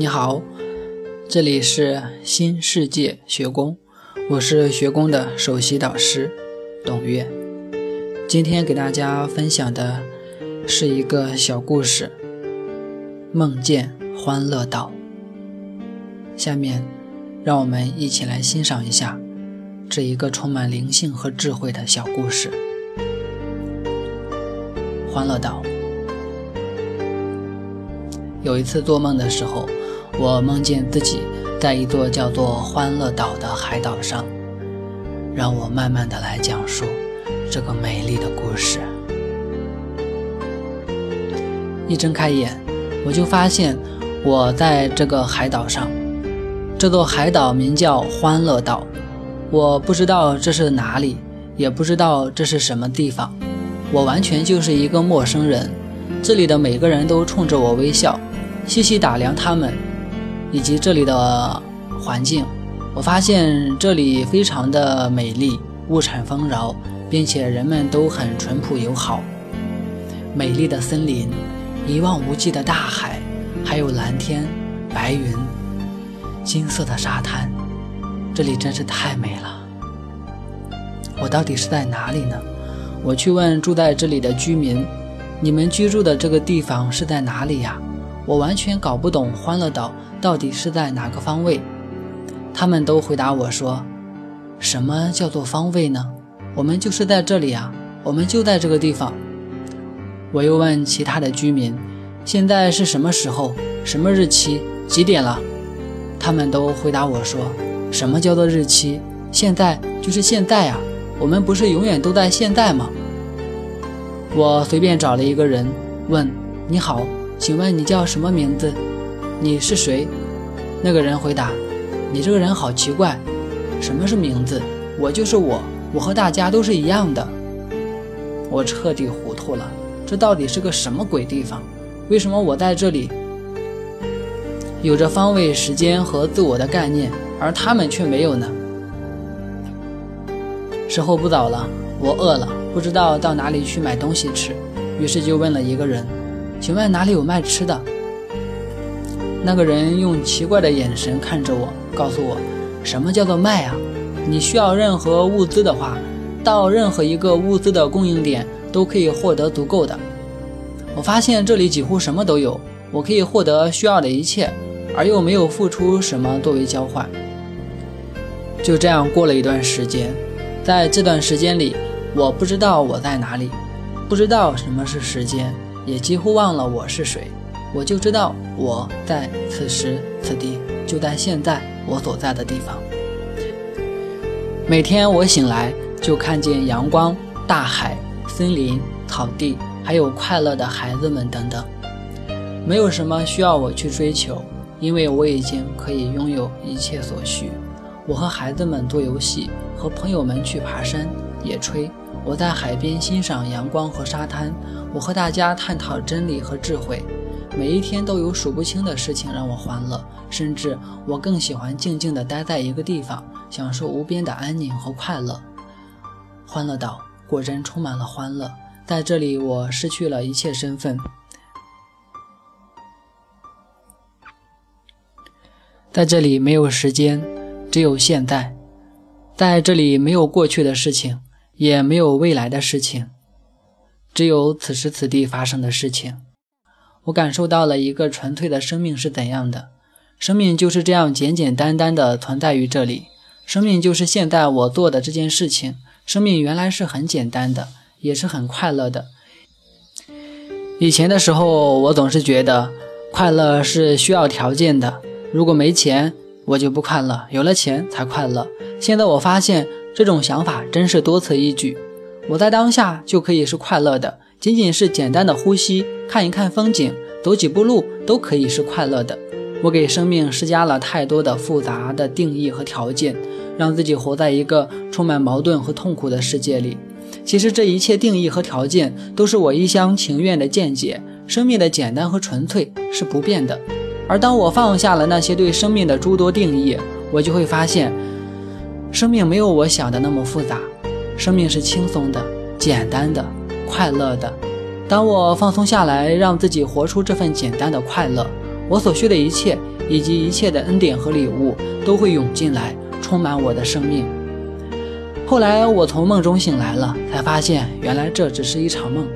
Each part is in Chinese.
你好，这里是新世界学宫，我是学宫的首席导师董月。今天给大家分享的是一个小故事——梦见欢乐岛。下面，让我们一起来欣赏一下这一个充满灵性和智慧的小故事——欢乐岛。有一次做梦的时候。我梦见自己在一座叫做欢乐岛的海岛上，让我慢慢的来讲述这个美丽的故事。一睁开眼，我就发现我在这个海岛上。这座海岛名叫欢乐岛，我不知道这是哪里，也不知道这是什么地方，我完全就是一个陌生人。这里的每个人都冲着我微笑，细细打量他们。以及这里的环境，我发现这里非常的美丽，物产丰饶，并且人们都很淳朴友好。美丽的森林，一望无际的大海，还有蓝天、白云、金色的沙滩，这里真是太美了。我到底是在哪里呢？我去问住在这里的居民：“你们居住的这个地方是在哪里呀？”我完全搞不懂欢乐岛。到底是在哪个方位？他们都回答我说：“什么叫做方位呢？我们就是在这里啊，我们就在这个地方。”我又问其他的居民：“现在是什么时候？什么日期？几点了？”他们都回答我说：“什么叫做日期？现在就是现在啊，我们不是永远都在现在吗？”我随便找了一个人问：“你好，请问你叫什么名字？”你是谁？那个人回答：“你这个人好奇怪，什么是名字？我就是我，我和大家都是一样的。”我彻底糊涂了，这到底是个什么鬼地方？为什么我在这里有着方位、时间和自我的概念，而他们却没有呢？时候不早了，我饿了，不知道到哪里去买东西吃，于是就问了一个人：“请问哪里有卖吃的？”那个人用奇怪的眼神看着我，告诉我：“什么叫做卖啊？你需要任何物资的话，到任何一个物资的供应点都可以获得足够的。我发现这里几乎什么都有，我可以获得需要的一切，而又没有付出什么作为交换。”就这样过了一段时间，在这段时间里，我不知道我在哪里，不知道什么是时间，也几乎忘了我是谁。我就知道我在此时此地，就在现在我所在的地方。每天我醒来就看见阳光、大海、森林、草地，还有快乐的孩子们等等。没有什么需要我去追求，因为我已经可以拥有一切所需。我和孩子们做游戏，和朋友们去爬山、野炊。我在海边欣赏阳光和沙滩。我和大家探讨真理和智慧。每一天都有数不清的事情让我欢乐，甚至我更喜欢静静地待在一个地方，享受无边的安宁和快乐。欢乐岛果真充满了欢乐，在这里我失去了一切身份，在这里没有时间，只有现在，在这里没有过去的事情，也没有未来的事情，只有此时此地发生的事情。我感受到了一个纯粹的生命是怎样的，生命就是这样简简单单的存在于这里。生命就是现在我做的这件事情。生命原来是很简单的，也是很快乐的。以前的时候，我总是觉得快乐是需要条件的，如果没钱，我就不快乐；有了钱才快乐。现在我发现这种想法真是多此一举。我在当下就可以是快乐的。仅仅是简单的呼吸，看一看风景，走几步路，都可以是快乐的。我给生命施加了太多的复杂的定义和条件，让自己活在一个充满矛盾和痛苦的世界里。其实这一切定义和条件，都是我一厢情愿的见解。生命的简单和纯粹是不变的。而当我放下了那些对生命的诸多定义，我就会发现，生命没有我想的那么复杂，生命是轻松的、简单的。快乐的，当我放松下来，让自己活出这份简单的快乐，我所需的一切以及一切的恩典和礼物都会涌进来，充满我的生命。后来我从梦中醒来了，才发现原来这只是一场梦。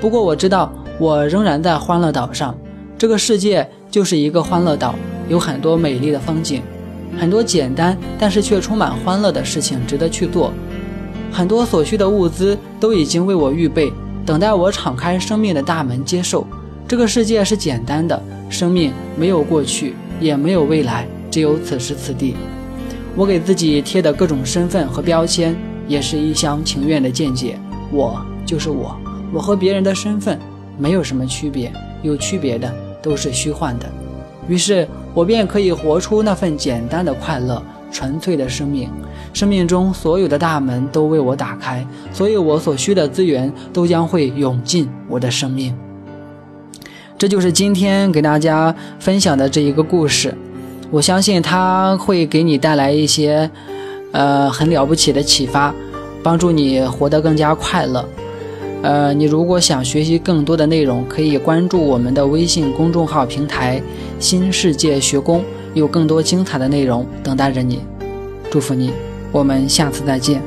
不过我知道我仍然在欢乐岛上，这个世界就是一个欢乐岛，有很多美丽的风景，很多简单但是却充满欢乐的事情值得去做，很多所需的物资都已经为我预备，等待我敞开生命的大门接受。这个世界是简单的，生命没有过去，也没有未来，只有此时此地。我给自己贴的各种身份和标签，也是一厢情愿的见解。我就是我，我和别人的身份没有什么区别，有区别的都是虚幻的。于是，我便可以活出那份简单的快乐、纯粹的生命。生命中所有的大门都为我打开，所有我所需的资源都将会涌进我的生命。这就是今天给大家分享的这一个故事。我相信它会给你带来一些，呃，很了不起的启发，帮助你活得更加快乐。呃，你如果想学习更多的内容，可以关注我们的微信公众号平台“新世界学宫”，有更多精彩的内容等待着你。祝福你，我们下次再见。